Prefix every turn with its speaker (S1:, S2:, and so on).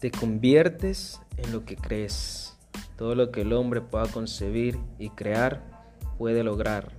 S1: Te conviertes en lo que crees. Todo lo que el hombre pueda concebir y crear puede lograr